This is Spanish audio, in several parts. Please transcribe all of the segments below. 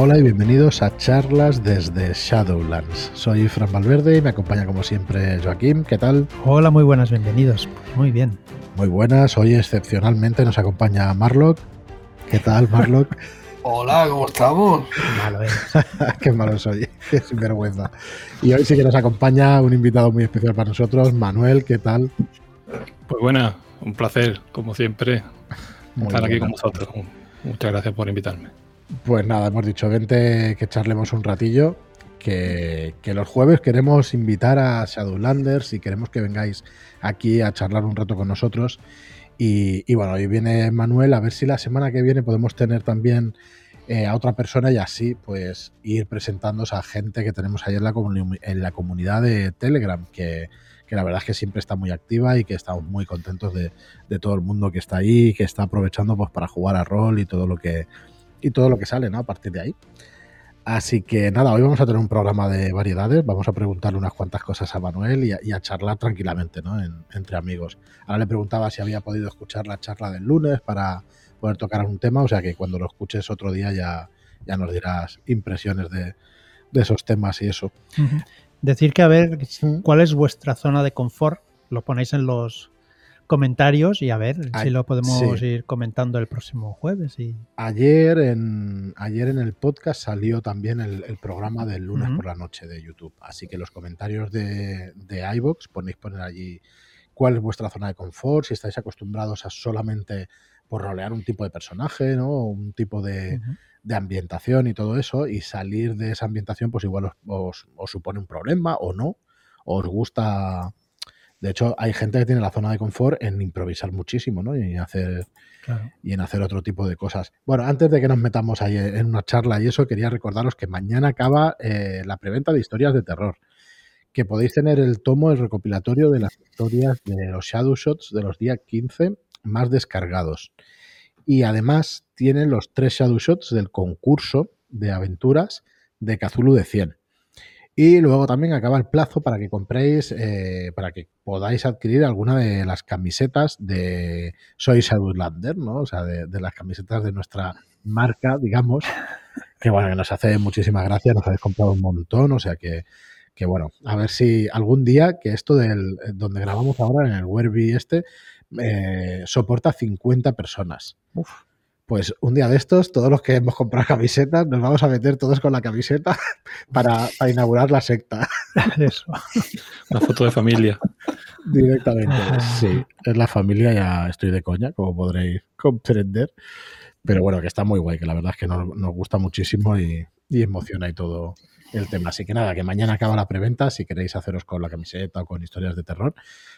Hola y bienvenidos a charlas desde Shadowlands. Soy Fran Valverde y me acompaña como siempre Joaquín. ¿Qué tal? Hola, muy buenas, bienvenidos. Muy bien. Muy buenas. Hoy excepcionalmente nos acompaña Marlock. ¿Qué tal, Marlock? Hola, ¿cómo estamos? Malo es. Qué malo soy, sin vergüenza. Y hoy sí que nos acompaña un invitado muy especial para nosotros, Manuel. ¿Qué tal? Pues buena, un placer, como siempre, Muy estar aquí con vosotros. Muchas gracias por invitarme. Pues nada, hemos dicho, vente que charlemos un ratillo, que, que los jueves queremos invitar a Shadowlanders y queremos que vengáis aquí a charlar un rato con nosotros. Y, bueno, hoy viene Manuel, a ver si la semana que viene podemos tener también eh, a otra persona y así pues ir presentándoos a gente que tenemos ahí en la, comunidad de Telegram, que, la verdad es que siempre está muy activa y que estamos muy contentos de, todo el mundo que está ahí que está aprovechando pues para jugar a rol y todo lo que y todo lo que sale, ¿no? A partir de ahí. Así que nada, hoy vamos a tener un programa de variedades, vamos a preguntarle unas cuantas cosas a Manuel y a, charlar tranquilamente, ¿no? En- entre amigos. Ahora le preguntaba si había podido escuchar la charla del lunes para poder tocar algún tema, o sea que cuando lo escuches otro día ya, ya nos dirás impresiones de, de esos temas y eso. Decir que a ver cuál es vuestra zona de confort, lo ponéis en los comentarios y a ver si lo podemos sí. ir comentando el próximo jueves. Y... Ayer en, ayer en el podcast salió también el, el programa del lunes por la noche de YouTube. Así que los comentarios de, de iVoox ponéis poner allí cuál es vuestra zona de confort, si estáis acostumbrados a solamente por rolear un tipo de personaje, ¿no? Un tipo de, de ambientación y todo eso, y salir de esa ambientación, pues igual os, os- os supone un problema o no, os gusta. De hecho, hay gente que tiene la zona de confort en improvisar muchísimo, ¿no? Y hacer Claro. y en hacer otro tipo de cosas. Bueno, antes de que nos metamos ahí en una charla y eso, quería recordaros que mañana acaba eh, la preventa de historias de terror. Que podéis tener el tomo, el recopilatorio de las historias de los Shadow Shots de los días 15 más descargados. Y además tienen los tres Shadow Shots del concurso de aventuras de Cthulhu de 100. Y luego también acaba el plazo para que compréis, eh, para que podáis adquirir alguna de las camisetas de Soy Shadowlander, ¿no? O sea, de, de las camisetas de nuestra marca, digamos, que bueno, que nos hace muchísimas gracias, nos habéis comprado un montón, o sea que, que bueno, a ver si algún día que esto del donde grabamos ahora en el Werby este eh, soporta 50 personas. Uf. Pues un día de estos, todos los que hemos comprado camisetas, nos vamos a meter todos con la camiseta para, para inaugurar la secta Eso. Una foto de familia. directamente. Ajá. Sí, es la familia, ya estoy de coña, como podréis comprender. Pero bueno, que está muy guay, que la verdad es que nos, nos gusta muchísimo y, y emociona y todo el tema. Así que nada, que mañana acaba la preventa. Si queréis haceros con la camiseta o con historias de terror,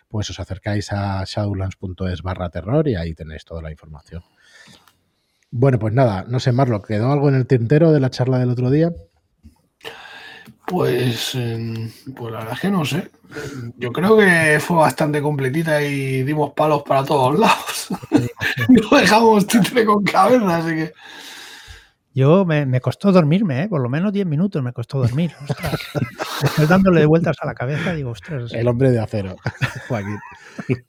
pues os acercáis a shadowlands.es barra terror y ahí tenéis toda la información. Bueno, pues nada, no sé, Marlo, ¿quedó algo en el tintero de la charla del otro día? Pues, eh, pues la verdad es que no sé. Yo creo que fue bastante completita y dimos palos para todos lados. No dejamos títere con cabeza, así que. Yo me, me costó dormirme, ¿eh? por lo menos 10 minutos me costó dormir. Ostras. Estoy dándole vueltas a la cabeza, digo, ostras. El hombre de acero, Joaquín.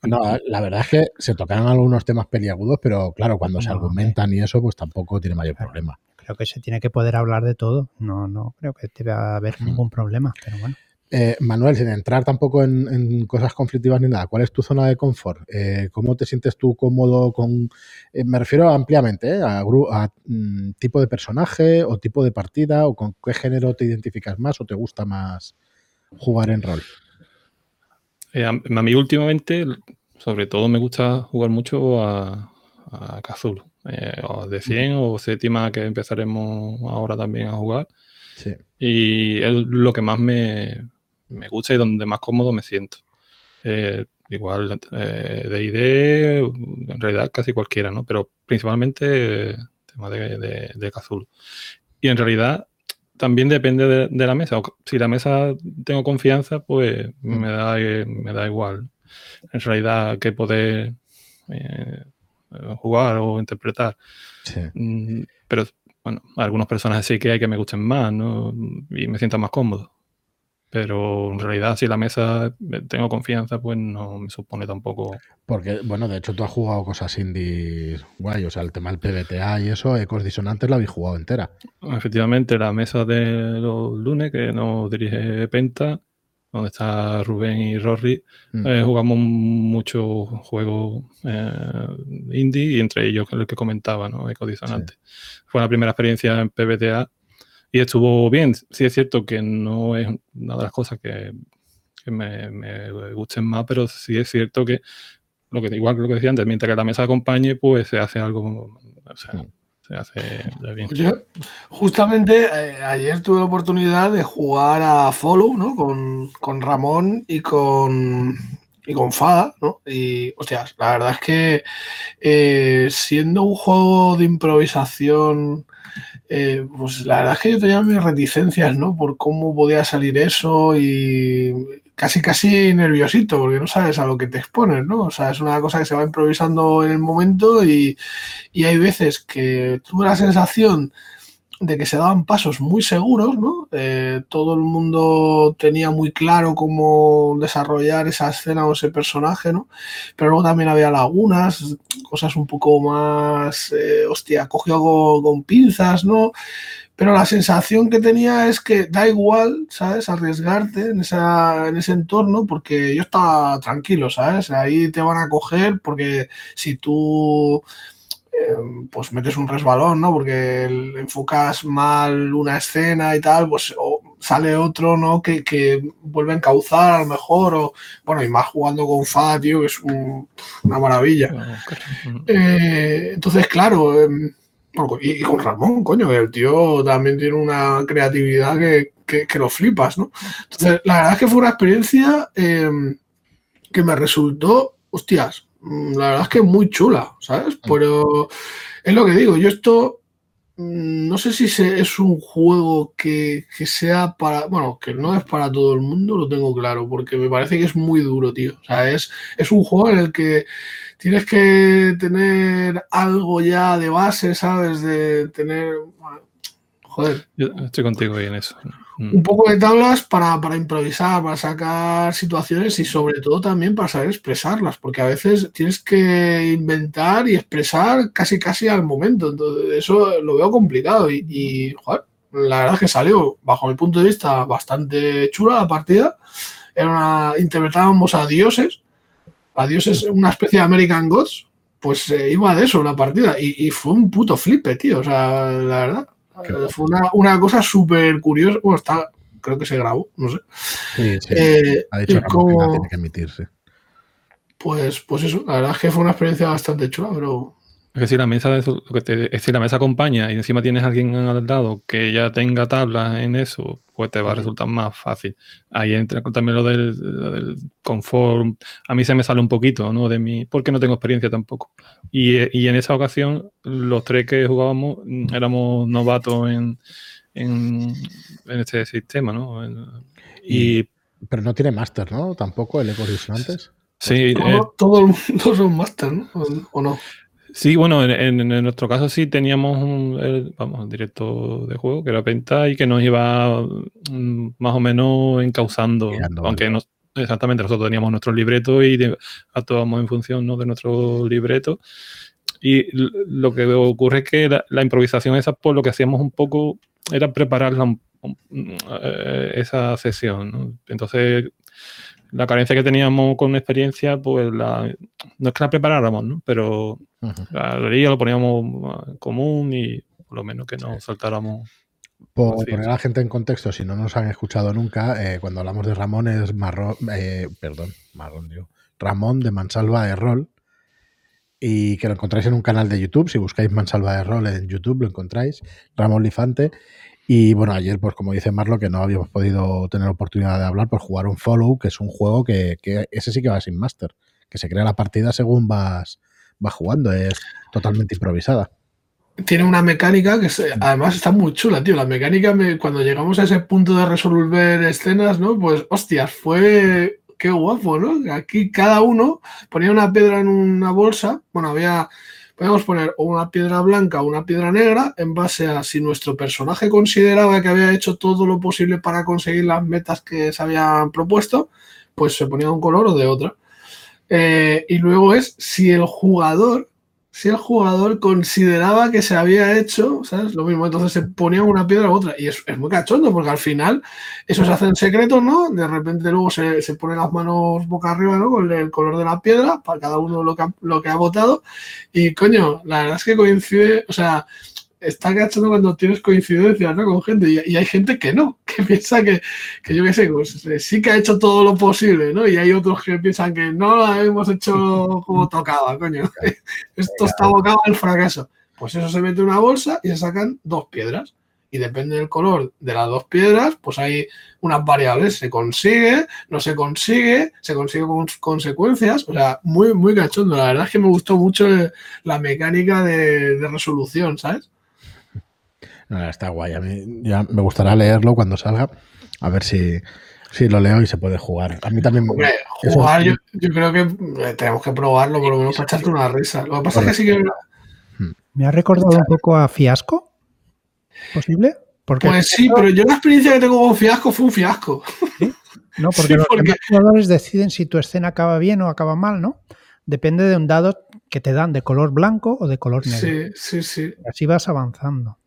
No, la verdad es que se tocan algunos temas peliagudos, pero claro, cuando se argumentan y eso, pues tampoco tiene mayor Claro. problema. Creo que se tiene que poder hablar de todo. No, no creo que deba haber Mm. ningún problema, pero bueno. Eh, Manuel, sin entrar tampoco en, en cosas conflictivas ni nada, ¿cuál es tu zona de confort? Eh, ¿Cómo te sientes tú cómodo con... eh, me refiero ampliamente, ¿eh? a, a, mm, tipo de personaje o tipo de partida o con qué género te identificas más o te gusta más jugar en rol. A, a mí últimamente, sobre todo me gusta jugar mucho a, a. Eh, o de 100 o séptima que empezaremos ahora también a jugar. Sí. Y es lo que más me, me gusta y donde más cómodo me siento. Eh, igual eh, de ID, en realidad casi cualquiera, ¿no? Pero principalmente eh, tema de, de, de Cthulhu. Y en realidad también depende de, de la mesa. Si la mesa tengo confianza, pues me, da, eh, me da igual. En realidad, qué poder eh, jugar o interpretar. Sí. Mm, Pero bueno, algunos personajes sí que hay que me gusten más, ¿no? Y me sienta más cómodo. Pero en realidad, si la mesa eh, tengo confianza, pues no me supone tampoco. Porque, bueno, de hecho, tú has jugado cosas indie guay, o sea, el tema del PBTA y eso, Ecos Disonantes la habéis jugado entera. Efectivamente, la mesa de los lunes que nos dirige Penta, donde está Rubén y Rory, Mm. eh, jugamos muchos juegos eh, indie y entre ellos el que comentaba, ¿no? Ecodisonante. Fue la primera experiencia en PBTA y estuvo bien. Sí es cierto que no es una de las cosas que, que me, me gusten más, pero sí es cierto que lo que igual que lo que decía antes, mientras que la mesa acompañe, pues se hace algo, o sea, Mm. se hace ya bien. Yo, justamente eh, ayer tuve la oportunidad de jugar a Follow, ¿no? Con, con Ramón y con, y con Fada, ¿no? Y, hostias, la verdad es que eh, siendo un juego de improvisación, eh, pues la verdad es que yo tenía mis reticencias, ¿no? Por cómo podía salir eso y casi, casi nerviosito, porque no sabes a lo que te expones, ¿no? O sea, es una cosa que se va improvisando en el momento y, y hay veces que tuve la sensación de que se daban pasos muy seguros, ¿no? Eh, todo el mundo tenía muy claro cómo desarrollar esa escena o ese personaje, ¿no? Pero luego también había lagunas, cosas un poco más, eh, hostia, cogido con, con pinzas, ¿no? Pero la sensación que tenía es que da igual, ¿sabes? Arriesgarte en, en ese entorno porque yo estaba tranquilo, ¿sabes? Ahí te van a coger porque si tú pues metes un resbalón, ¿no? Porque enfocas mal una escena y tal, pues o sale otro, ¿no? Que, que vuelve a encauzar a lo mejor, o bueno, y más jugando con Fa, tío, que es un- una maravilla. Eh, entonces, claro, em, y, y con Ramón, coño, que el tío también tiene una creatividad que, que- que lo flipas, ¿no? Entonces, la verdad es que fue una experiencia em, que me resultó, hostias, la verdad es que muy chula, ¿sabes? Pero es lo que digo, yo esto mm, no sé si es un juego que, que sea para, bueno, que no es para todo el mundo, lo tengo claro, porque me parece que es muy duro, tío. O sea, es, es un juego en el que tienes que tener algo ya de base, ¿sabes? De tener, joder, Yo estoy contigo ahí en eso. Mm. Un poco de tablas para, para improvisar, para sacar situaciones y sobre todo también para saber expresarlas, porque a veces tienes que inventar y expresar casi casi al momento. Entonces, eso lo veo complicado y, y, joder, la verdad es que salió, bajo mi punto de vista, bastante chula la partida. Era una, interpretábamos a dioses, a dioses, una especie de American Gods, pues eh, iba de eso la partida y, y fue un puto flipe, tío, o sea, la verdad. Fue una, una cosa súper curiosa. Bueno, está, creo que se grabó, no sé. Sí, sí. Eh, ha dicho y Ramón que la como- tiene que emitirse. pues, pues eso, la verdad es que fue una experiencia bastante chula, pero Es que si la mesa, de eso- lo que te- es decir, la mesa acompaña y encima tienes a alguien al lado que ya tenga tablas en eso, pues te va a resultar más fácil. Ahí entra también lo del, lo del confort. A mí se me sale un poquito, ¿no? De mí, porque no tengo experiencia tampoco. Y, y en esa ocasión, los tres que jugábamos mm, éramos novatos en, en, en este sistema, ¿no? En- y Pero no tiene máster, ¿no? Tampoco el Ecos Disonantes. sí, todo, eh, todo el mundo son máster, ¿no? ¿O, o no? Sí, bueno, en, en- en nuestro caso sí teníamos un el, vamos, directo de juego que era Penta y que nos iba mm, más o menos encauzando, aunque nos- exactamente nosotros teníamos nuestro libreto y de- actuábamos en función ¿no? de nuestro libreto. Y lo que ocurre es que la, la improvisación esa, pues lo que hacíamos un poco era prepararla un- un- eh, esa sesión. ¿no? Entonces, la carencia que teníamos con experiencia, pues la, no es que la preparáramos, ¿no? pero Ujú. la galería lo poníamos en común y por lo menos que no saltáramos. Por Sí, poner a la gente en contexto, si no nos han escuchado nunca, eh, cuando hablamos de Ramón es marrón, eh, perdón, marrón, digo, Ramón de Mansalva de Rol y que lo encontráis en un canal de YouTube, si buscáis Mansalva de Rol en YouTube lo encontráis, Ramón Lifante. Y bueno, ayer, pues como dice Marlo, que no habíamos podido tener oportunidad de hablar, pues jugar un Follow, que es un juego que, que ese sí que va sin máster, que se crea la partida según vas, vas jugando, es totalmente improvisada. Tiene una mecánica que se- además está muy chula, tío. La mecánica, me- cuando llegamos a ese punto de resolver escenas, ¿no? Pues, hostias, fue. Qué guapo, ¿no? Aquí cada uno ponía una piedra en una bolsa. Bueno, había. Podemos poner una piedra blanca o una piedra negra en base a si nuestro personaje consideraba que había hecho todo lo posible para conseguir las metas que se habían propuesto, pues se ponía de un color o de otra. Eh, y luego es si el jugador si el jugador consideraba que se había hecho, ¿sabes? Lo mismo, entonces se ponía una piedra u otra. Y es, muy cachondo, porque al final eso se hace en secreto, ¿no? De repente luego se, se pone las manos boca arriba, ¿no? Con el color de la piedra, para cada uno lo que lo que ha votado. Y coño, la verdad es que coincide, o sea, está cachando cuando tienes coincidencias ¿no? con gente y, hay gente que no, que piensa que, que yo qué sé, pues, eh, sí que ha hecho todo lo posible, ¿no? Y hay otros que piensan que no lo hemos hecho como tocaba, coño. Esto está abocado al fracaso. Pues eso se mete en una bolsa y se sacan dos piedras. Y depende del color de las dos piedras, pues hay unas variables. Se consigue, no se consigue, se consigue con consecuencias. O sea, muy, muy cachondo. La verdad es que me gustó mucho eh, la mecánica de, de resolución, ¿sabes? Está guay. A mí ya me gustará leerlo cuando salga. A ver si, si lo leo y se puede jugar. A mí también Hombre, jugar, yo, yo, creo que eh, tenemos que probarlo, por lo menos para echarte una risa. Lo que pasa es que sí que. Hmm. Me ha recordado un poco a Fiasco. ¿Posible? Porque pues sí, pero yo la experiencia que tengo con Fiasco fue un fiasco. No, porque los jugadores deciden si tu escena acaba bien o acaba mal, ¿no? Depende de un dado que te dan de color blanco o de color negro. Sí, sí, sí. Así vas avanzando.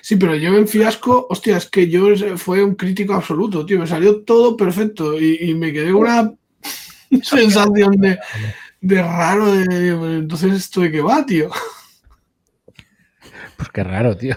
Sí, pero yo en fiasco, hostia, es que yo fue un crítico absoluto, tío. Me salió todo perfecto y, me quedé una sensación de, de raro. De, entonces, ¿esto de qué va, tío? Pues qué raro, tío.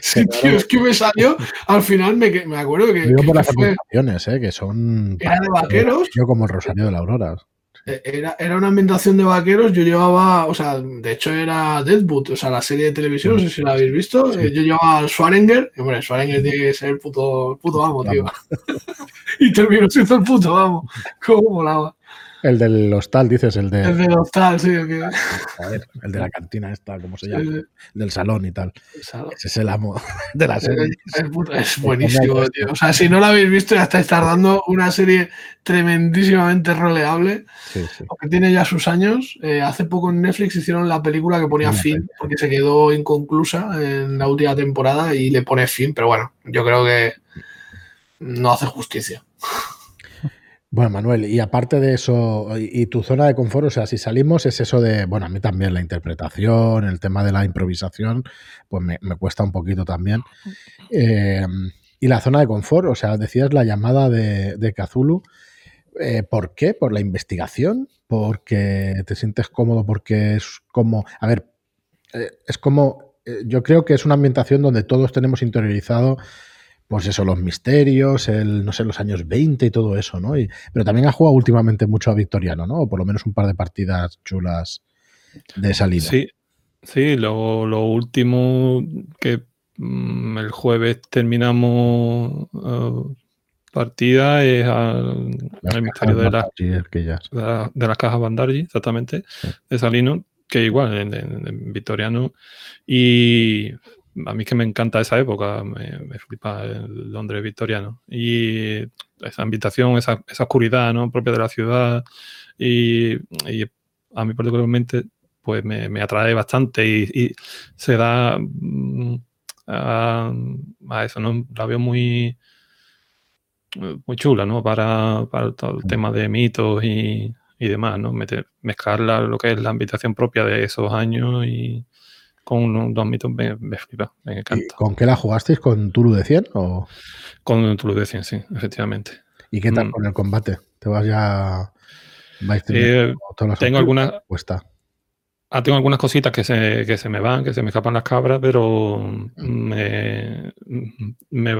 Sí, tío, es que me salió. Al final me, me acuerdo que. que por las fue, eh, que son. Era de vaqueros. Yo como el Rosario de la Aurora. Eh, era, era, una ambientación de vaqueros, yo llevaba, o sea, de hecho era Deadwood, o sea, la serie de televisión, no sé si la habéis visto, eh, yo llevaba al Schwarenger, y hombre, Schwarenger tiene que ser el puto, puto amo, tío. y terminó siendo el puto amo, cómo molaba. El del hostal, dices, el de. El del hostal, sí. Okay. A ver, el de la cantina esta, ¿cómo se llama? Del salón y tal. Ese es el amo de la serie. Es, buenísimo, tío. O sea, si no lo habéis visto, ya estáis tardando una serie tremendísimamente roleable. Sí, sí. Porque tiene ya sus años. Eh, hace poco en Netflix hicieron la película que ponía fin, porque se quedó inconclusa en la última temporada y le pone fin, pero bueno, yo creo que no hace justicia. Bueno, Manuel, y aparte de eso, y, tu zona de confort, o sea, si salimos es eso de, bueno, a mí también la interpretación, el tema de la improvisación, pues me, cuesta un poquito también. Eh, y la zona de confort, o sea, decías la llamada de, de Cthulhu, eh, ¿por qué? ¿Por la investigación? ¿Porque te sientes cómodo? Porque es como, a ver, eh, es como, yo creo que es una ambientación donde todos tenemos interiorizado pues eso, los misterios, el, no sé, los años 20 y todo eso, ¿no? pero también ha jugado últimamente mucho a Victoriano, ¿no? O por lo menos un par de partidas chulas de salida. Sí, sí, lo, último que mm, el jueves terminamos uh, partida es el misterio de, de, las cajas Bandargi, exactamente, de Salino, que igual en Victoriano. Y a mí que me encanta esa época, me, flipa el Londres victoriano. Y esa ambientación, esa, oscuridad ¿no? propia de la ciudad. Y, a mí particularmente pues me, atrae bastante y, se da mm, a, eso, ¿no? La veo muy, muy chula, ¿no? Para, todo el tema de mitos y, demás, ¿no? mezclar lo que es la ambientación propia de esos años y, con dos mitos me, flipa, me encanta. ¿Con qué la jugasteis? ¿Con Tulu de 100? O? Con Tulu de 100, sí, efectivamente. ¿Y qué tal mm. con el combate? ¿Te vas ya.? Vais eh, tengo algunas. Ah, tengo algunas cositas que se, que se me van, que se me escapan las cabras, pero mm. me, me,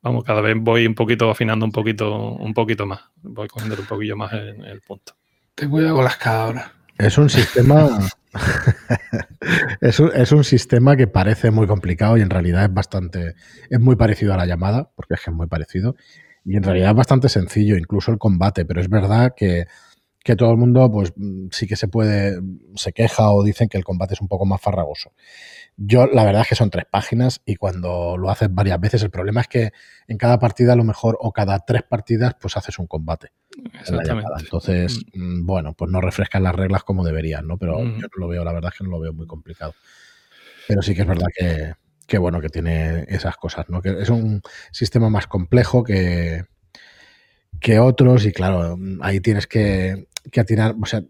vamos, cada vez voy un poquito afinando un poquito, un poquito más. Voy cogiendo un poquillo más en el punto. Ten cuidado con las cabras. Es un sistema. es, un, sistema que parece muy complicado y en realidad es bastante. Es muy parecido a la llamada, porque es que es muy parecido. Y en realidad es bastante sencillo, incluso el combate, pero es verdad que que todo el mundo, pues sí que se puede, se queja o dicen que el combate es un poco más farragoso. Yo, la verdad es que son tres páginas y cuando lo haces varias veces, el problema es que en cada partida, a lo mejor, o cada tres partidas, pues haces un combate. Exactamente. Entonces, mm, bueno, pues no refrescan las reglas como deberían, ¿no? Pero Mm. yo no lo veo, la verdad es que no lo veo muy complicado. Pero sí que es verdad que, que bueno, que tiene esas cosas, ¿no? Que es un sistema más complejo que, que otros y claro, ahí tienes que, que atinar, o sea,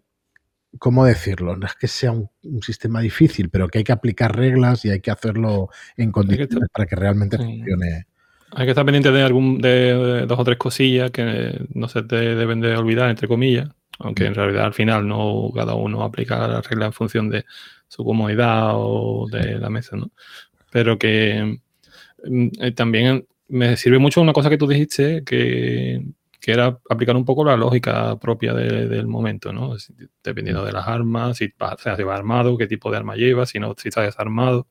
¿cómo decirlo? No es que sea un, un sistema difícil, pero que hay que aplicar reglas y hay que hacerlo en condiciones para que realmente funcione. Hay que estar pendiente de algún de, de dos o tres cosillas que no se te deben de olvidar, entre comillas, aunque en realidad al final no cada uno aplica la regla en función de su comodidad o de la mesa, ¿no? Pero que mm, eh, también me sirve mucho una cosa que tú dijiste, que, que era aplicar un poco la lógica propia de- del momento, ¿no? Dependiendo de las armas, si vas, o sea, si vas armado, qué tipo de arma llevas, si no, si estás desarmado,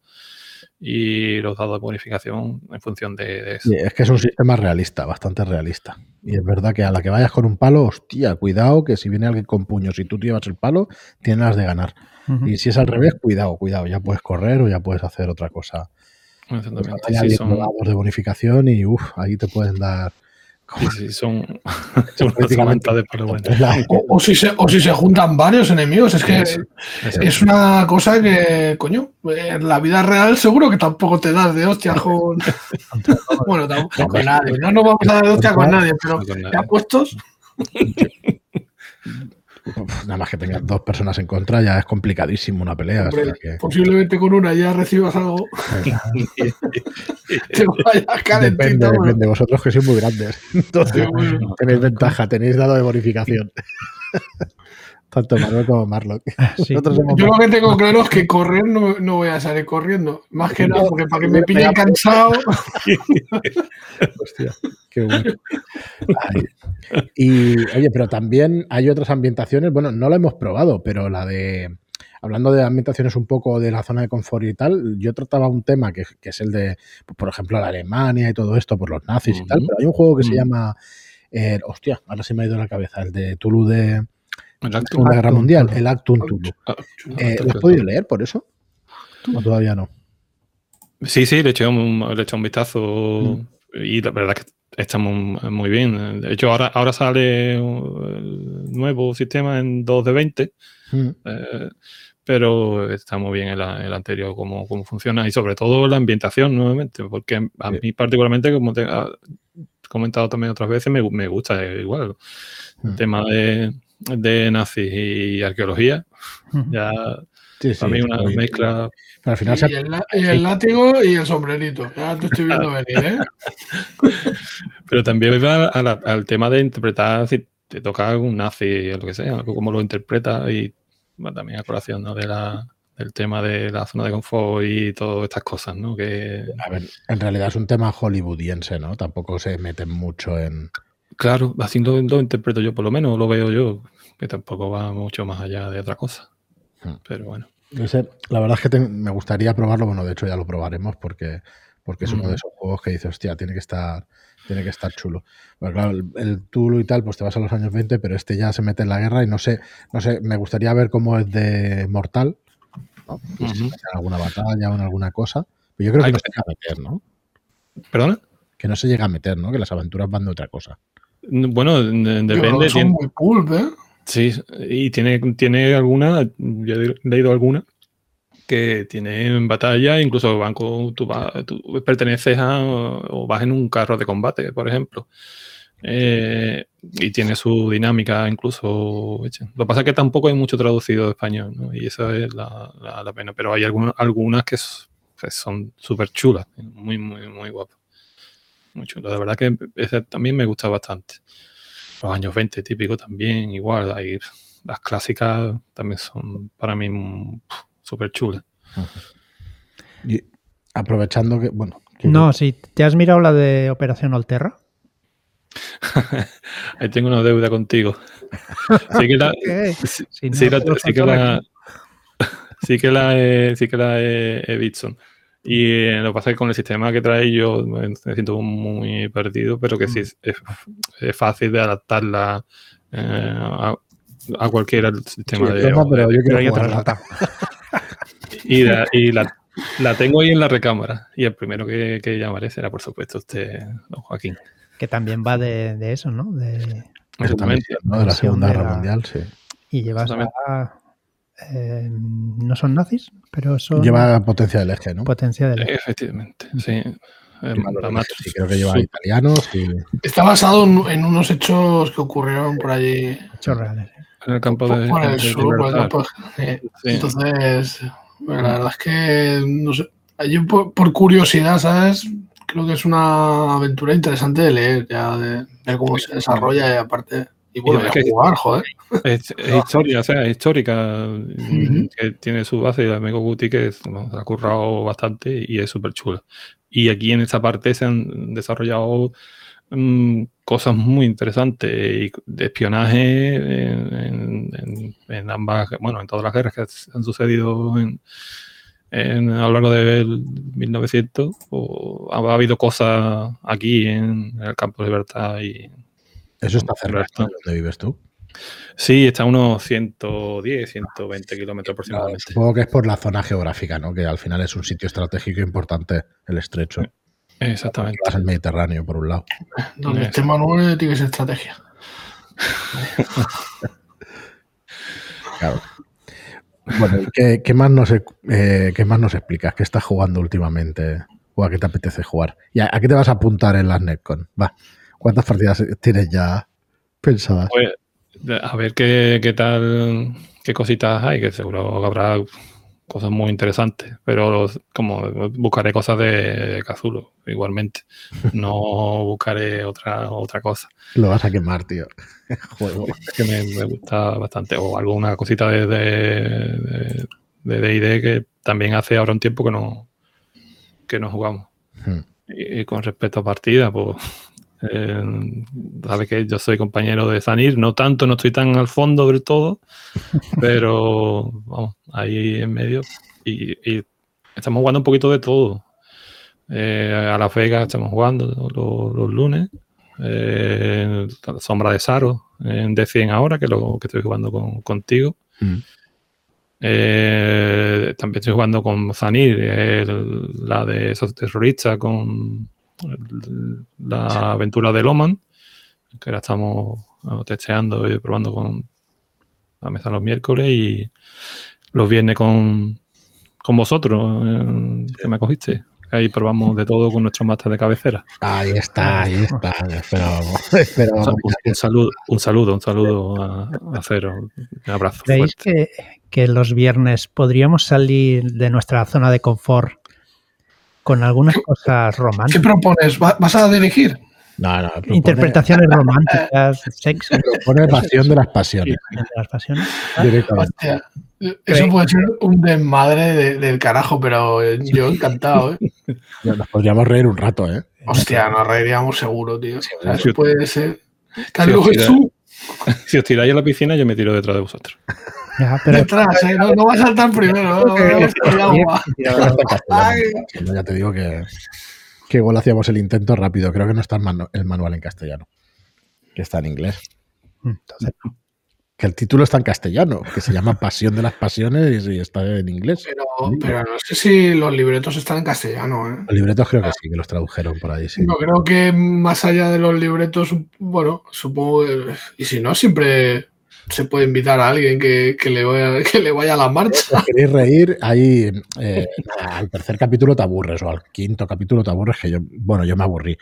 y los dados de bonificación en función de, de eso. Sí, es que es un sistema realista, bastante realista. Y es verdad que a la que vayas con un palo, hostia, cuidado, que si viene alguien con puños y tú te llevas el palo, tienes las de ganar. Y si es al revés, cuidado, cuidado, ya puedes correr o ya puedes hacer otra cosa. Pues Exactamente. vas Sí, son, dados de bonificación y uff, ahí te pueden dar. Sí, son, Son de O, o si se, o si se juntan varios enemigos, es que Sí, es una cosa que, coño, en la vida real seguro que tampoco te das de hostia con. bueno, tampoco con nadie. No nos vamos a dar de hostia con nadie, pero ya puestos. Nada más que tengas dos personas en contra, ya es complicadísimo una pelea. o sea Hombre, que- posiblemente con una ya recibas algo. te vayas depende, bueno. depende. Vosotros que sois muy grandes. Entonces, tenéis ventaja, tenéis dado de bonificación. Tanto Marvel como Marlock. Sí. Somos Yo lo que tengo claro es que correr no, no voy a salir corriendo. Más que nada, porque para que me pillen cansado. Hostia, qué bueno. Ay. Y oye, pero también hay otras ambientaciones, bueno, no la hemos probado, pero la de, hablando de ambientaciones un poco de la zona de confort y tal, yo trataba un tema que, que es el de, pues, por ejemplo, la Alemania y todo esto, por los nazis y tal, pero hay un juego que se llama, eh, hostia, ahora se me ha ido la cabeza, el de Tulu de El Segunda Guerra Actum Mundial, el Actum Tulu. Ah, Eh, ¿Lo has podido leer por eso? ¿O todavía no? Sí, sí, le eché un, le eché un vistazo Mm. y la verdad es que está muy, muy bien. De hecho, ahora, ahora sale el nuevo sistema en 2 de 20, Mm. eh, pero está muy bien el, el anterior, cómo, cómo funciona y sobre todo la ambientación, nuevamente, porque a Sí. mí particularmente, como te he comentado también otras veces, me, me gusta igual el Mm. tema de, de nazis y arqueología. Ya Sí, sí, para mí una mezcla Pero al final se Y el, la- y el látigo y el sombrerito. Ya te estoy viendo venir, ¿eh? Pero también va a la- al tema de interpretar si te toca algún nazi o lo que sea, cómo lo interpreta y va también a colación ¿no? de la, del tema de la zona de confort y todas estas cosas, ¿no? Que, A ver, en realidad es un tema hollywoodiense, ¿no? Tampoco se meten mucho en. Claro, así lo, lo interpreto yo, por lo menos lo veo yo, que tampoco va mucho más allá de otra cosa. Hmm. Pero bueno. No sé, la verdad es que te- me gustaría probarlo. Bueno, de hecho ya lo probaremos porque, porque es uno de Ujú. esos juegos que dices, hostia, tiene que estar, tiene que estar chulo. Pero claro, el, el Tulu y tal, pues te vas a los años 20, pero este ya se mete en la guerra y no sé, no sé, me gustaría ver cómo es de mortal, ¿no? Pues en alguna batalla o en alguna cosa. Pero yo creo que no se llega a meter, ¿no? ¿Perdona? Que no se llega a meter, ¿no? Que las aventuras van de otra cosa. Bueno, depende. son muy pulp, ¿eh? Sí, y tiene, tiene alguna, yo he leído alguna, que tienen batalla, incluso van con, tú, vas- tú perteneces a o vas en un carro de combate, por ejemplo. Eh, y tiene su dinámica incluso hecha. Lo que pasa es que tampoco hay mucho traducido de español, ¿no? Y esa es la, la- la pena. Pero hay algunas, algunas que son súper chulas, muy, muy, muy guapas. Muy. La verdad que ese también me gusta bastante. Los años 20 típico también, igual. Hay, las clásicas también son para mí mm, súper chulas. Y aprovechando que, bueno, que No, si te has mirado la de Operación Olterra. Ahí tengo una deuda contigo. Sí que la, sí, sí sí que la- aquí. sí que la he, sí que la he, he visto. Y eh, lo que pasa es que con el sistema que trae yo me siento muy perdido, pero que sí es, es- es fácil de adaptarla eh, a- el sistema Sí, de. pero yo quiero saltado. Y, la, y la, la tengo ahí en la recámara. Y el primero que, que llamaré será, por supuesto, usted, don Joaquín. Que también va de, de eso, ¿no? De, Exactamente. ¿no? De la Segunda de Guerra la- Mundial, sí. y llevas a, eh, no son nazis, pero son Lleva potencia del eje, ¿no? potencia del Efectivamente, sí. Eh, sí, creo que lleva Sí. italianos y Está basado en, en unos hechos que ocurrieron por allí. hechos reales. ¿eh? En el campo de, por el de sur, por el Gibraltar. campo. Sí. Entonces, bueno, la verdad es que, no sé, yo por, por curiosidad, ¿sabes? Creo que es una aventura interesante de leer, ya de ver cómo se desarrolla y aparte, y bueno, además de que- jugar, joder. Es, es historia, o sea, es histórica, que tiene su base, la Mego Guti, que es- bueno, se ha currado bastante y es súper chula. Y aquí en esta parte se han desarrollado mm, cosas muy interesantes y de espionaje en, en- en- ambas, bueno, en todas las guerras que han sucedido en, en- a lo largo del 1900, o ha, habido cosas aquí en, el campo de libertad y eso está cerca donde vives tú. Sí, está a unos 110, 120 kilómetros Claro, aproximadamente. supongo que es por la zona geográfica, ¿no? Que al final es un sitio estratégico importante, el estrecho. Exactamente. Vas el Mediterráneo, por un lado. Donde esté Manuel tiene que ser estrategia. Claro. Bueno, ¿y ¿qué, qué más nos, eh, ¿qué más nos explicas? ¿Qué estás jugando últimamente? ¿O a qué te apetece jugar? ¿Y a, a qué te vas a apuntar en las Netcon? Va. ¿Cuántas partidas tienes ya pensadas? Pues, a ver qué, qué tal, qué cositas hay, que seguro habrá cosas muy interesantes, pero como buscaré cosas de Cazulo igualmente. No buscaré otra, otra cosa. Lo vas a quemar, tío. Juego. que me, me gusta bastante. O alguna cosita de de, de, de D&D que también hace ahora un tiempo que no, que no jugamos. Hmm. Y, y con respecto a partida, pues eh, sabes que yo soy compañero de Zanir, no tanto, no estoy tan al fondo del todo, pero vamos, ahí en medio. Y, y estamos jugando un poquito de todo. Eh, a Las Vegas estamos jugando los, los lunes. Eh, Sombra de Saro en D100 ahora, que es lo que estoy jugando con, contigo. Mm. Eh, también estoy jugando con Zanir, el- la de esos terroristas, con la aventura de Loman, que la estamos testeando y probando con la mesa los miércoles y los viernes con, con vosotros, eh, que me cogiste. Ahí probamos de todo con nuestro máster de cabecera. Ahí está, ahí está. Esperábamos. esperábamos. Un, un saludo, un saludo, un saludo a, a Cero. Un abrazo. ¿Veis que, que los viernes podríamos salir de nuestra zona de confort con algunas cosas ¿Qué románticas? propones? ¿Va- ¿Vas a dirigir? No, no. propone- Interpretaciones románticas, sexo, Propone pasión de las pasiones. de las pasiones. Directamente. Hostia, eso puede ser un desmadre de- del carajo, pero eh, yo encantado, ¿eh? Nos podríamos reír un rato, ¿eh? Hostia, nos reiríamos seguro, tío. O sea, sí. eso puede ser. Si os tiráis a la piscina, yo me tiro detrás de vosotros. Ya, pero detrás, ¿eh? No, no vas a saltar primero, ¿no? Ya no, te digo que, que igual hacíamos el intento rápido. Creo que no está el, manu- el manual en castellano. Que está en inglés. Entonces, Que el título está en castellano, que se llama Pasión de las Pasiones y está en inglés. Pero, pero no sé si los libretos están en castellano, ¿eh? Los libretos creo que sí, que los tradujeron por ahí, sí. Yo creo que más allá de los libretos, bueno, supongo que. Y si no, siempre se puede invitar a alguien que, que le, vaya, que le vaya a la marcha. ¿Os queréis reír? Ahí eh, al tercer capítulo te aburres, o al quinto capítulo te aburres, que yo, bueno, yo me aburrí.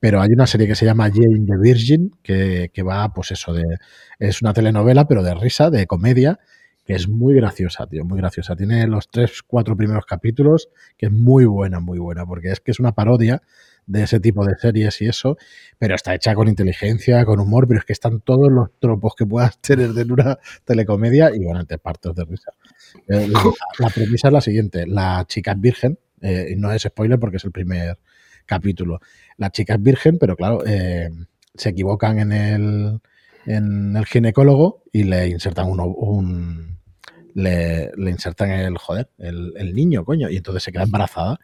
Pero hay una serie que se llama Jane the Virgin, que, que va, pues eso, de, es una telenovela, pero de risa, de comedia, que es muy graciosa, tío, muy graciosa. Tiene los tres, cuatro primeros capítulos, que es muy buena, muy buena, porque es que es una parodia de ese tipo de series y eso, pero está hecha con inteligencia, con humor, pero es que están todos los tropos que puedas tener de una telecomedia y bueno, te partes de risa. Eh, la, la premisa es la siguiente, la chica es virgen, eh, y no es spoiler porque es el primer capítulo. La chica es virgen, pero claro, eh, se equivocan en el, en el ginecólogo y le insertan uno, un... Le, le insertan el, joder, el, el niño, coño, y entonces se queda embarazada.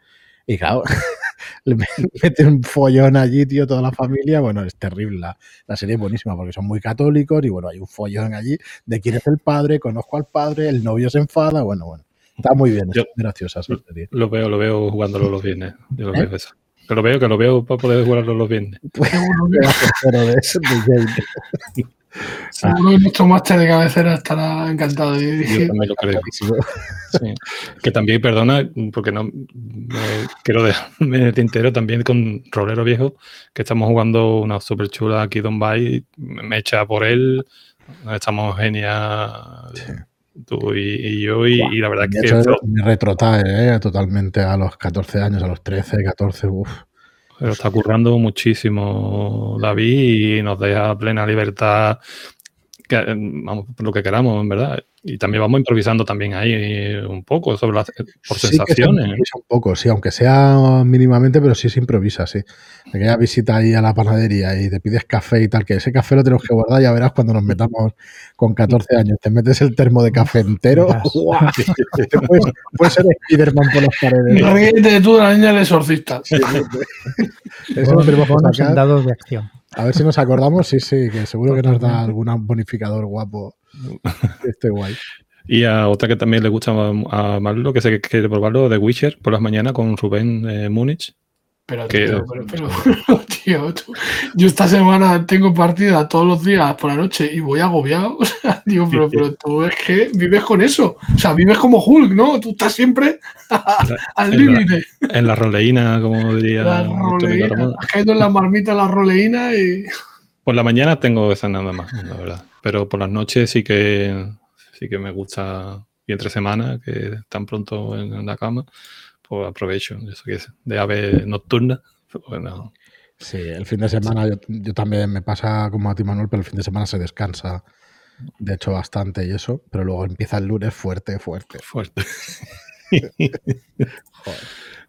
Y claro, le mete un follón allí, tío, toda la familia. Bueno, es terrible. La, la serie es buenísima porque son muy católicos y bueno, hay un follón allí de quién es el padre, conozco al padre, el novio se enfada. Bueno, bueno. Está muy bien, Yo- es graciosa esa serie. Lo veo, lo veo jugándolo los viernes. Yo lo ¿Eh? veo eso. Que lo veo, que lo veo para poder jugarlo los viernes. Que, Pero de eso, de. Seguro que nuestro máster de cabecera estará encantado de Yo también lo creo. Sí. Que también, perdona, porque no me quiero dejarme en el tintero también con Rolero Viejo, que estamos jugando una super chula aquí Don Bay, me echa por él, estamos genial tú y, y yo, y, y la verdad que me retrotrae ¿eh? totalmente a los 14 años, a los 13, 14. Uf. Se lo está currando muchísimo David y nos deja plena libertad, que, vamos, lo que queramos, en verdad. Y también vamos improvisando también ahí eh, un poco sobre las, por Sí que se sensaciones. improvisa un poco, sí, aunque sea mínimamente, pero sí se improvisa, sí. Aquella visita ahí a la panadería y te pides café y tal, que ese café lo tenemos que guardar, ya verás cuando nos metamos con 14 años, te metes el termo de café entero, puedes, puedes ser Spiderman por las paredes. Ríete tú de la niña del exorcista. Sí, sí, sí. Eso lo tenemos que dados de acción. A ver si nos acordamos, sí, sí, que seguro que nos da algún bonificador guapo. Este guay. Y a otra que también le gusta a Marlo, que sé que quiere probarlo, The Witcher, por las mañanas con Rubén eh, Múnich. Pero, Que- tío, pero, pero, tío, tú- yo esta semana tengo partida todos los días por la noche y voy agobiado. O sea, digo, pero, pero tú es que vives con eso. O sea, vives como Hulk, ¿no? Tú estás siempre al en la- límite. En la roleína, como diría La roleína. Has caído en la marmita la roleína y. Por la mañana tengo esa nada más, la verdad. Pero por las noches sí que sí que me gusta. Y entre semana, que tan pronto en, la cama, pues aprovecho. Eso que es de ave nocturna. pues Bueno, Sí, el fin de semana yo, yo también me pasa como a ti, Manuel, pero el fin de semana se descansa, de hecho, bastante y eso, pero luego empieza el lunes fuerte, fuerte. fuerte. Joder,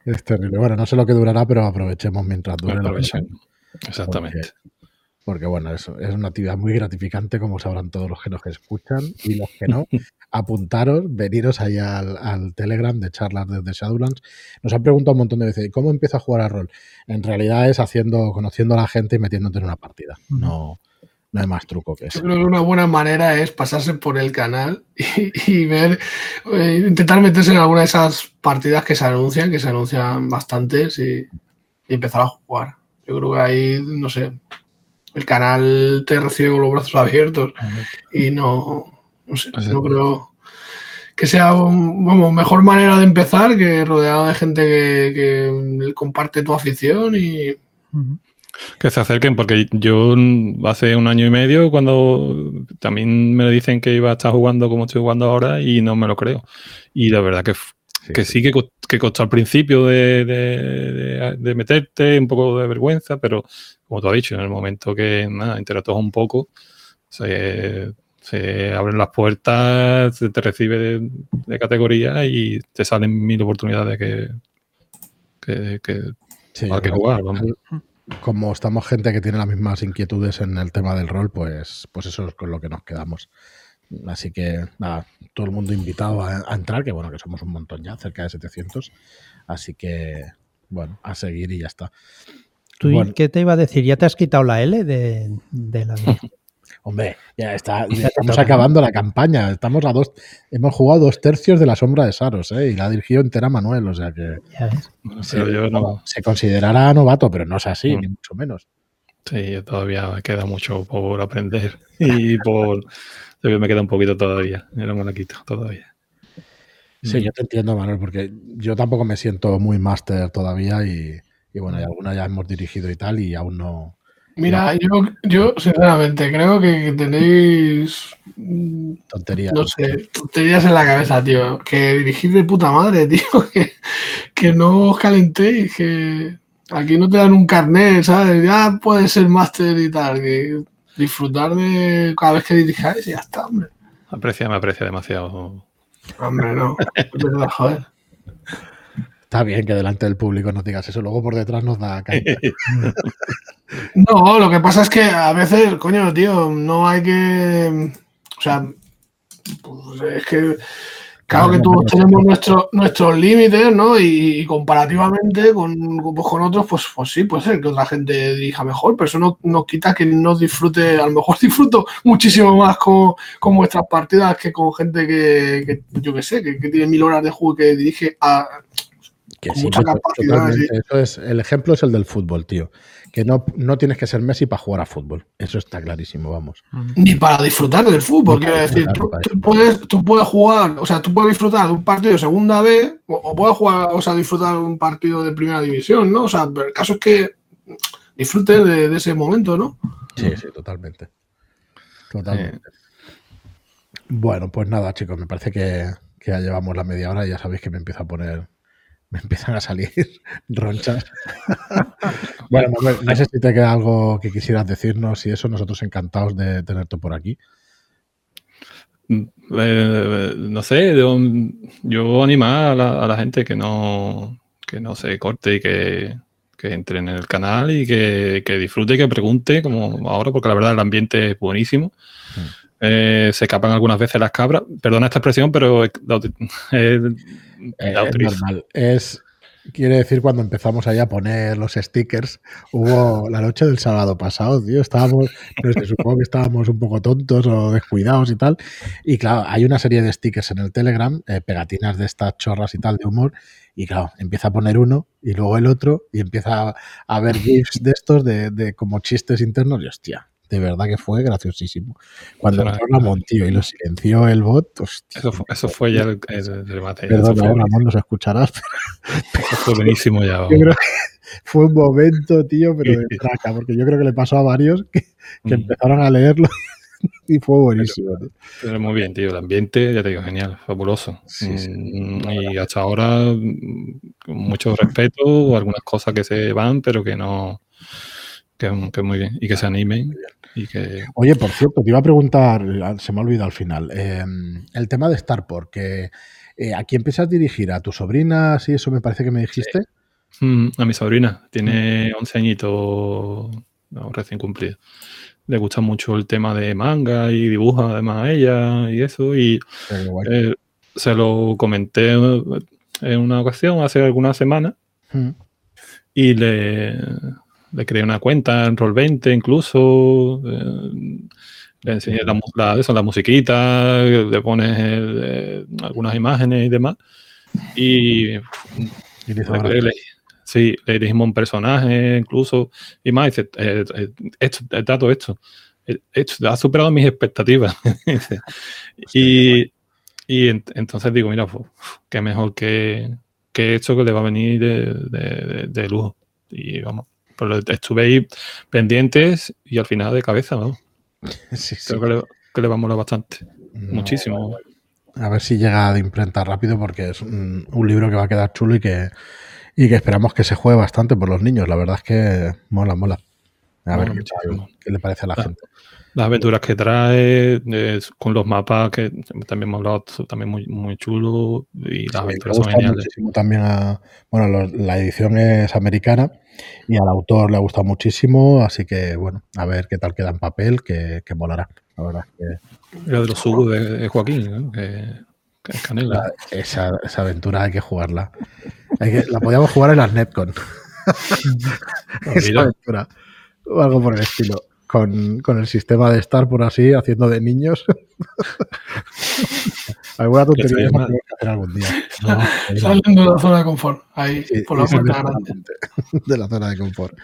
es terrible. Bueno, no sé lo que durará, pero aprovechemos mientras dure. Aprovechen. Exactamente. Porque bueno, eso es una actividad muy gratificante, como sabrán todos los que nos escuchan y los que no. apuntaros, veniros ahí al, al Telegram de charlas desde Shadowlands. Nos han preguntado un montón de veces, ¿y cómo empiezo a jugar a rol? En realidad es haciendo, conociendo a la gente y metiéndote en una partida. No, no hay más truco que Yo eso. creo que una buena manera es pasarse por el canal y, y ver, eh, intentar meterse en alguna de esas partidas que se anuncian, que se anuncian bastantes y, y empezar a jugar. Yo creo que ahí, no sé, el canal te recibe con los brazos abiertos y no, no sé, no creo que sea un- vamos, mejor manera de empezar que rodeado de gente que, que comparte tu afición y. Que se acerquen, porque yo hace un año y medio, cuando también me dicen que iba a estar jugando como estoy jugando ahora, y no me lo creo. Y la verdad que, Sí, que sí. sí que, co- que costó al principio de, de- de- de meterte, un poco de vergüenza, pero como tú has dicho, en el momento que nada, interactúas un poco, se, se abren las puertas, se te recibe de, categoría y te salen mil oportunidades que, que, que Sí, hay que jugar. vamos. como estamos gente que tiene las mismas inquietudes en el tema del rol, pues, pues eso es con lo que nos quedamos. Así que nada, todo el mundo invitado a, a entrar, que bueno, que somos un montón ya, cerca de 700. Así que, bueno, a seguir y ya está. ¿Tú Bueno. qué te iba a decir? ¿Ya te has quitado la L de, de la Hombre, ya está, Ya estamos acabando la campaña. Estamos a dos, hemos jugado dos tercios de la sombra de Saros, ¿eh? y la ha dirigido entera Manuel, o sea que ya ves? Pero yo no, se considerará novato, pero no es así, Mm. ni mucho menos. Sí, todavía queda mucho por aprender y por... todavía me queda un poquito todavía, no me la quito todavía. Sí, Mm. yo te entiendo, Manuel, porque yo tampoco me siento muy máster todavía y, y bueno, y alguna ya hemos dirigido y tal y aún no... Mira, yo, yo sinceramente creo que, tenéis, mm, Tontería. no sé, tonterías en la cabeza, tío. Que dirigir de puta madre, tío. Que, que no os calentéis, que aquí no te dan un carnet, ¿sabes? Ya puedes ser máster y tal. Que disfrutar de cada vez que dirijáis y ya está, hombre. Aprecia, me aprecia demasiado. Hombre, no. Es verdad, joder. Está bien que delante del público nos digas eso, luego por detrás nos da caña. No, lo que pasa es que a veces, coño, tío, no hay que. O sea, pues es que Claro que todos tenemos nuestros nuestros límites, ¿no? Y, comparativamente con, pues, con otros, pues, pues sí, puede ser que otra gente dirija mejor, pero eso no, no quita que no disfrute, a lo mejor disfruto muchísimo más con, con vuestras partidas que con gente que, que yo qué sé, que, que, tiene mil horas de juego y que dirige a, que sí, mucha capacidad. Eso es, el ejemplo es el del fútbol, tío. Que no, no tienes que ser Messi para jugar a fútbol. Eso está clarísimo, vamos. Ni para disfrutar del fútbol, quiero decir. Tú, puedes, tú puedes jugar, o sea, tú puedes disfrutar de un partido de segunda B o, puedes jugar, o sea, disfrutar de un partido de primera división, ¿no? O sea, pero el caso es que disfrutes de, ese momento, ¿no? Sí, sí, totalmente. Totalmente. Bueno, pues nada, chicos, me parece que, que ya llevamos la media hora y ya sabéis que me empiezo a poner me empiezan a salir ronchas. bueno, no, sé si te queda algo que quisieras decirnos y eso, nosotros encantados de tenerte por aquí. Mm, eh, no sé, yo, yo animar a la, gente que no, que no se corte y que, que entre en el canal y que, que, disfrute y que pregunte, como ahora, porque la verdad el ambiente es buenísimo. Mm. Eh, se escapan algunas veces las cabras. Perdona esta expresión, pero eh, es normal. Es, quiere decir cuando empezamos ahí a poner los stickers, hubo la noche del sábado pasado, tío, estábamos, no sé, supongo que estábamos un poco tontos o descuidados y tal. Y claro, hay una serie de stickers en el Telegram, eh, pegatinas de estas chorras y tal de humor, y claro, empieza a poner uno y luego el otro, y empieza a, ver GIFs de estos de, de como chistes internos, y hostia, de verdad que fue graciosísimo. Cuando entró Ramón, tío, y lo silenció el bot, hostia, Eso fue, eso fue ya el, el, remate. Perdón, fue Ramón, nos escucharás. Pero, eso fue buenísimo ya. Yo creo que fue un momento, tío, pero de traca, porque yo creo que le pasó a varios que, que mm. empezaron a leerlo y fue buenísimo. Pero, pero, muy bien, tío. El ambiente, ya te digo, genial, fabuloso. Sí, sí. Mm, y hasta ahora, con mucho respeto, algunas cosas que se van, pero que no. Que, que muy bien. Y que se animen. Oye, por cierto, te iba a preguntar, se me ha olvidado al final, em, el tema de Starport, que eh, ¿a quién empiezas a dirigir? ¿A tus sobrinas y eso me parece que me dijiste? Mm, a mi sobrina, tiene 11 mm. añitos recién cumplido. Le gusta mucho el tema de manga y dibuja además a ella y eso. Y eh, se lo comenté en una ocasión hace algunas semanas. Mm. Y le, le creé una cuenta en Roll20 incluso. Eh, le enseñé la, la, eso, la musiquita, le pones eh, algunas imágenes y demás. Y, y le, le, sí, le dijimos un personaje incluso. Y más, dice, eh, eh esto, dato esto, esto ha superado mis expectativas. y, y entonces digo, mira, pues, qué mejor que, que esto que le va a venir de, de, de lujo. Y vamos, pero estuve ahí pendientes y al final de cabeza, ¿no? Sí, Creo Que, le, que le va a molar bastante. Muchísimo. A ver si llega de imprenta rápido porque es un, un, libro que va a quedar chulo y que, y que esperamos que se juegue bastante por los niños. La verdad es que mola, mola. A ver qué, qué, le parece a la ah. gente las aventuras que trae, eh, con los mapas que también hemos hablado, también muy, muy chulo y las sí, aventuras son geniales. También a, bueno, la edición es americana y al autor le ha gustado muchísimo, así que bueno, a ver qué tal queda en papel, que, que molará. La verdad que... Era de los subos de, de, Joaquín, ¿no? que, que, es canela. La, esa, esa, aventura hay que jugarla. Hay que, la podíamos jugar en las Netcon. esa aventura. O algo por el estilo con, con, el sistema de estar por así, haciendo de niños. Alguna tontería que hacer algún día. No, Saliendo de la zona de confort, ahí, sí, por la puerta grande. De la zona de confort.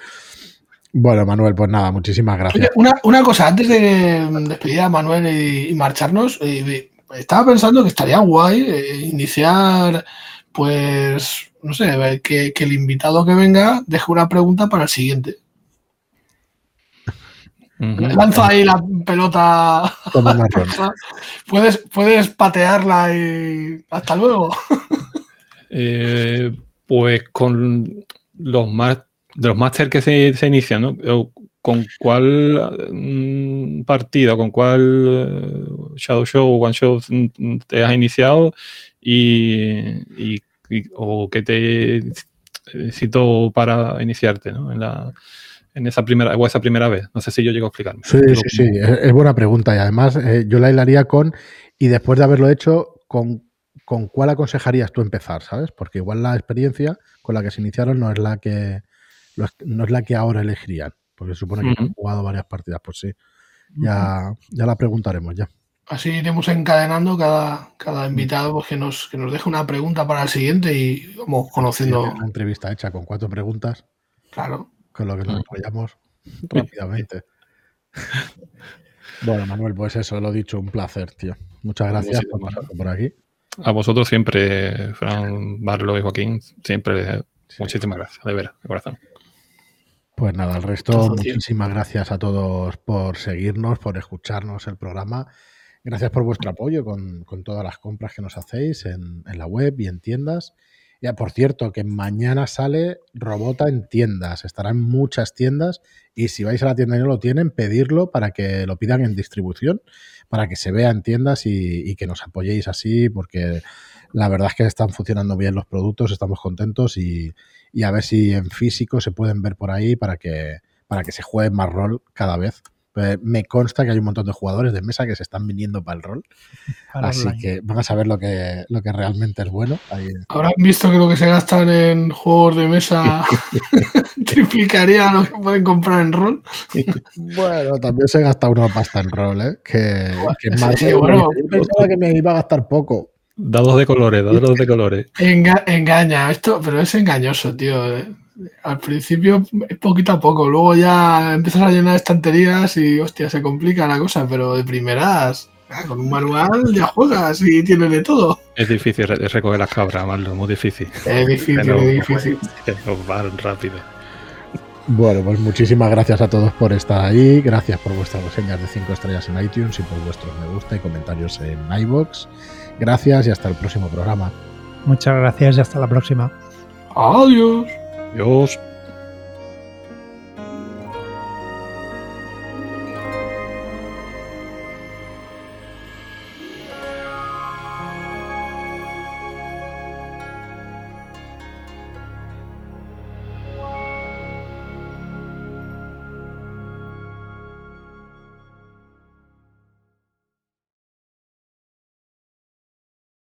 Bueno, Manuel, pues nada, muchísimas gracias. Oye, una, una, cosa, antes de despedir a Manuel y, y marcharnos, eh, estaba pensando que estaría guay eh, iniciar, pues, no sé, que, que el invitado que venga deje una pregunta para el siguiente. Uh -huh. Lanza ahí la pelota. puedes, puedes patearla y hasta luego. eh, pues con los más de los máster que se, se, inician, ¿no? ¿Con cuál mm, partido, con cuál uh, Shadow Show o One Show te has iniciado y, y, y o qué te necesito para iniciarte ¿no? en la en esa primera o esa primera vez? No sé si yo llego a explicarme. Sí, sí, sí, es, es, buena pregunta y además eh, yo la hilaría con y después de haberlo hecho, con con cuál aconsejarías tú empezar, ¿sabes? Porque igual la experiencia con la que se iniciaron no es la que no es la que ahora elegirían, porque se supone que han jugado varias partidas, pues sí. Ya, ya la preguntaremos ya. Así iremos encadenando cada, cada invitado pues, que, nos, que nos deje una pregunta para el siguiente y vamos conociendo. una entrevista hecha con cuatro preguntas. Claro. Con lo que nos apoyamos rápidamente. bueno, Manuel, pues eso, lo dicho, un placer, tío. Muchas gracias por pasar por aquí. A vosotros siempre, Fran, Barlo y Joaquín, siempre muchísimas gracias, de veras, de corazón. Pues nada, al resto, muchísimas gracias a todos por seguirnos, por escucharnos el programa. Gracias por vuestro apoyo con, todas las compras que nos hacéis en, la web y en tiendas. Ya, por cierto, que mañana sale Robota en tiendas. Estará en muchas tiendas y si vais a la tienda y no lo tienen, pedirlo para que lo pidan en distribución, para que se vea en tiendas y, que nos apoyéis así, porque la verdad es que están funcionando bien los productos, estamos contentos y, y a ver si en físico se pueden ver por ahí para que, para que se juegue más rol cada vez. Eh, me consta que hay un montón de jugadores de mesa que se están viniendo para el rol. así que van a saber lo que, lo que realmente es bueno. Habrán visto que lo que se gastan en juegos de mesa triplicaría lo que pueden comprar en rol. bueno, también se gasta una pasta en rol, ¿eh? Que, más. yo pensaba que me iba a gastar poco. Dados de colores, dados de colores. engaña, esto, pero es engañoso, tío. Al principio es poquito a poco, luego ya empiezas a llenar estanterías y hostia, se complica la cosa, pero de primeras, ah, con un manual ya juegas y tienes de todo. Es difícil recoger las cabras, Marlo, muy difícil. Es difícil, es difícil. van rápido. Bueno, pues muchísimas gracias a todos por estar ahí, gracias por vuestras reseñas de 5 estrellas en iTunes y por vuestros me gusta y comentarios en iBox. Gracias y hasta el próximo programa. Muchas gracias y hasta la próxima. Adiós. Adiós.